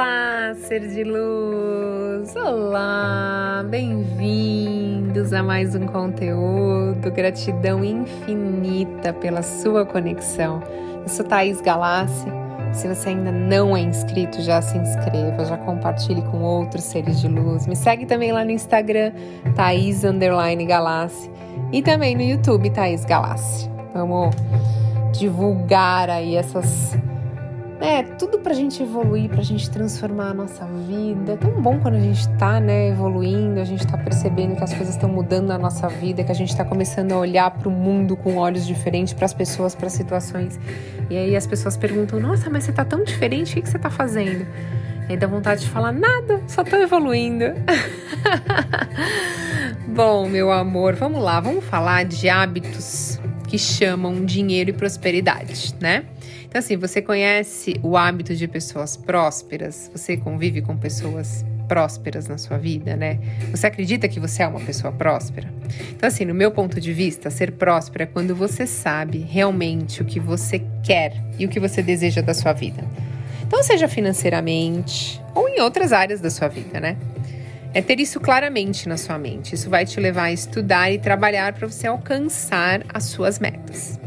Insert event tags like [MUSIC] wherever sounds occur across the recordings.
Olá, ser de luz! Olá, bem-vindos a mais um conteúdo. Gratidão infinita pela sua conexão. Eu sou Thaís Galassi. Se você ainda não é inscrito, já se inscreva, já compartilhe com outros seres de luz. Me segue também lá no Instagram, Thaís Galassi, e também no YouTube, Thaís Galassi. Vamos divulgar aí essas é, tudo pra gente evoluir, pra gente transformar a nossa vida. É tão bom quando a gente tá, né, evoluindo, a gente tá percebendo que as coisas estão mudando na nossa vida, que a gente tá começando a olhar para o mundo com olhos diferentes, para as pessoas, para situações. E aí as pessoas perguntam: "Nossa, mas você tá tão diferente, o que, que você tá fazendo?" E dá vontade de falar: "Nada, só tô evoluindo." [LAUGHS] bom, meu amor, vamos lá, vamos falar de hábitos que chamam dinheiro e prosperidade, né? Então, assim, você conhece o hábito de pessoas prósperas? Você convive com pessoas prósperas na sua vida, né? Você acredita que você é uma pessoa próspera? Então, assim, no meu ponto de vista, ser próspera é quando você sabe realmente o que você quer e o que você deseja da sua vida. Então, seja financeiramente ou em outras áreas da sua vida, né? É ter isso claramente na sua mente. Isso vai te levar a estudar e trabalhar para você alcançar as suas metas.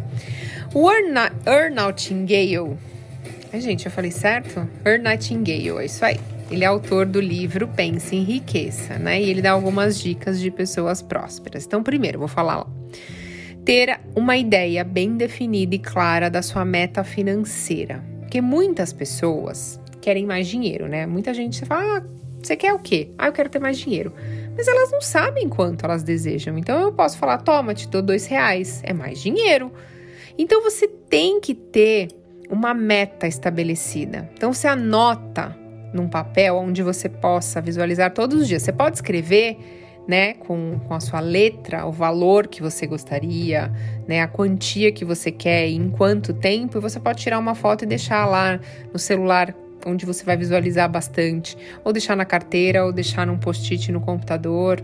O Earl Nightingale, Ai, gente, eu falei certo? Earl Nightingale, é isso aí. Ele é autor do livro Pense em Riqueza, né? E ele dá algumas dicas de pessoas prósperas. Então, primeiro, vou falar lá. Ter uma ideia bem definida e clara da sua meta financeira. Porque muitas pessoas querem mais dinheiro, né? Muita gente fala, ah, você quer o quê? Ah, eu quero ter mais dinheiro. Mas elas não sabem quanto elas desejam. Então eu posso falar, toma, te dou dois reais. É mais dinheiro. Então você tem que ter uma meta estabelecida. Então você anota num papel onde você possa visualizar todos os dias. Você pode escrever, né, com, com a sua letra, o valor que você gostaria, né, a quantia que você quer e em quanto tempo, e você pode tirar uma foto e deixar lá no celular onde você vai visualizar bastante, ou deixar na carteira, ou deixar num post-it no computador.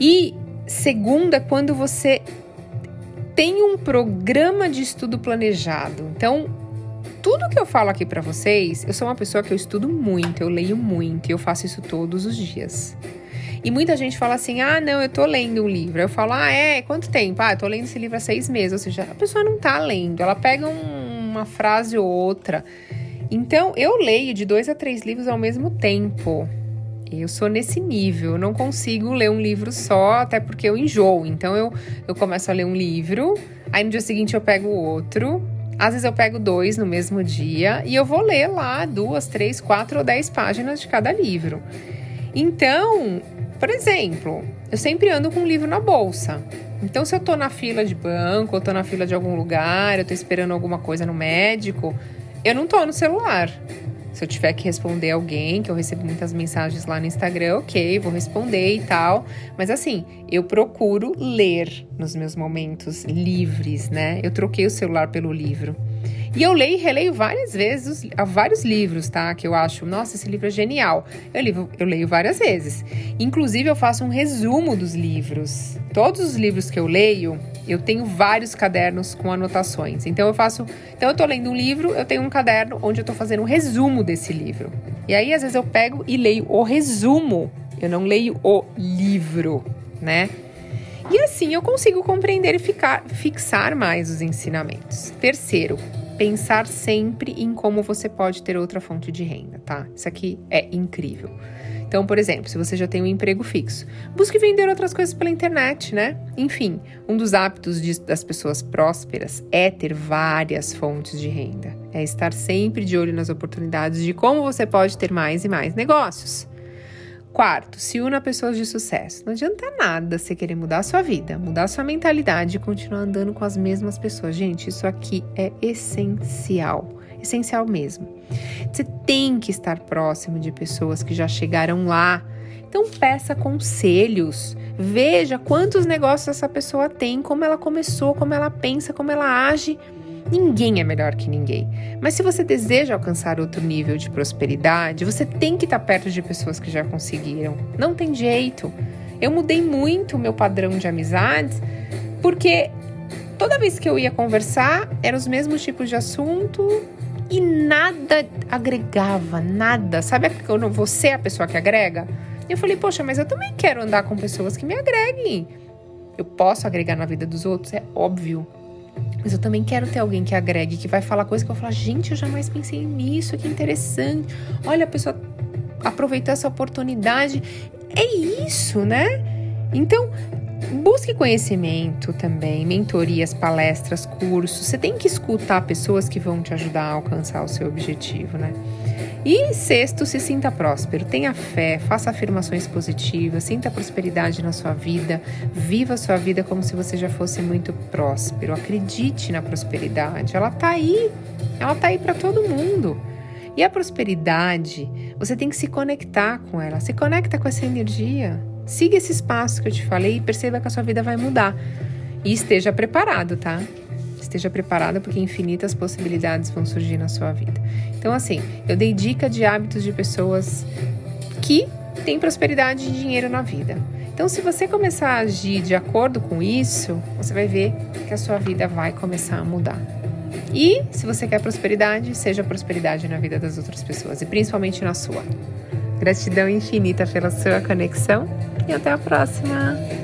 E segunda, quando você tem um programa de estudo planejado. Então, tudo que eu falo aqui para vocês, eu sou uma pessoa que eu estudo muito, eu leio muito eu faço isso todos os dias. E muita gente fala assim: ah, não, eu tô lendo um livro. Eu falo: ah, é? Quanto tempo? Ah, eu tô lendo esse livro há seis meses. Ou seja, a pessoa não tá lendo, ela pega um, uma frase ou outra. Então, eu leio de dois a três livros ao mesmo tempo. Eu sou nesse nível, eu não consigo ler um livro só, até porque eu enjoo. Então eu, eu começo a ler um livro, aí no dia seguinte eu pego outro. Às vezes eu pego dois no mesmo dia e eu vou ler lá duas, três, quatro ou dez páginas de cada livro. Então, por exemplo, eu sempre ando com um livro na bolsa. Então, se eu tô na fila de banco, ou tô na fila de algum lugar, eu tô esperando alguma coisa no médico, eu não tô no celular. Se eu tiver que responder alguém, que eu recebo muitas mensagens lá no Instagram, ok, vou responder e tal. Mas assim, eu procuro ler nos meus momentos livres, né? Eu troquei o celular pelo livro. E eu leio e releio várias vezes vários livros, tá? Que eu acho, nossa, esse livro é genial. Eu, leio, eu leio várias vezes. Inclusive, eu faço um resumo dos livros. Todos os livros que eu leio, eu tenho vários cadernos com anotações. Então eu faço. Então eu tô lendo um livro, eu tenho um caderno onde eu tô fazendo um resumo desse livro. E aí, às vezes, eu pego e leio o resumo. Eu não leio o livro, né? E assim eu consigo compreender e ficar, fixar mais os ensinamentos. Terceiro, pensar sempre em como você pode ter outra fonte de renda, tá? Isso aqui é incrível. Então, por exemplo, se você já tem um emprego fixo, busque vender outras coisas pela internet, né? Enfim, um dos hábitos de, das pessoas prósperas é ter várias fontes de renda, é estar sempre de olho nas oportunidades de como você pode ter mais e mais negócios. Quarto, se una a pessoas de sucesso. Não adianta nada você querer mudar a sua vida, mudar a sua mentalidade e continuar andando com as mesmas pessoas. Gente, isso aqui é essencial essencial mesmo. Você tem que estar próximo de pessoas que já chegaram lá. Então peça conselhos, veja quantos negócios essa pessoa tem, como ela começou, como ela pensa, como ela age. Ninguém é melhor que ninguém. Mas se você deseja alcançar outro nível de prosperidade, você tem que estar perto de pessoas que já conseguiram. Não tem jeito. Eu mudei muito o meu padrão de amizades porque toda vez que eu ia conversar, eram os mesmos tipos de assunto, e nada agregava, nada. Sabe quando você é a pessoa que agrega? Eu falei, poxa, mas eu também quero andar com pessoas que me agreguem. Eu posso agregar na vida dos outros, é óbvio. Mas eu também quero ter alguém que agregue, que vai falar coisas que eu falo, gente, eu jamais pensei nisso, que interessante. Olha, a pessoa aproveitou essa oportunidade. É isso, né? Então, busque conhecimento também, mentorias, palestras, cursos. Você tem que escutar pessoas que vão te ajudar a alcançar o seu objetivo, né? E sexto, se sinta próspero, tenha fé, faça afirmações positivas, sinta prosperidade na sua vida, viva a sua vida como se você já fosse muito próspero. Acredite na prosperidade, ela tá aí, ela tá aí para todo mundo. E a prosperidade, você tem que se conectar com ela, se conecta com essa energia. Siga esse espaço que eu te falei e perceba que a sua vida vai mudar. E esteja preparado, tá? Esteja preparado porque infinitas possibilidades vão surgir na sua vida. Então, assim, eu dei dica de hábitos de pessoas que têm prosperidade e dinheiro na vida. Então, se você começar a agir de acordo com isso, você vai ver que a sua vida vai começar a mudar. E se você quer prosperidade, seja prosperidade na vida das outras pessoas e principalmente na sua. Gratidão infinita pela sua conexão e até a próxima!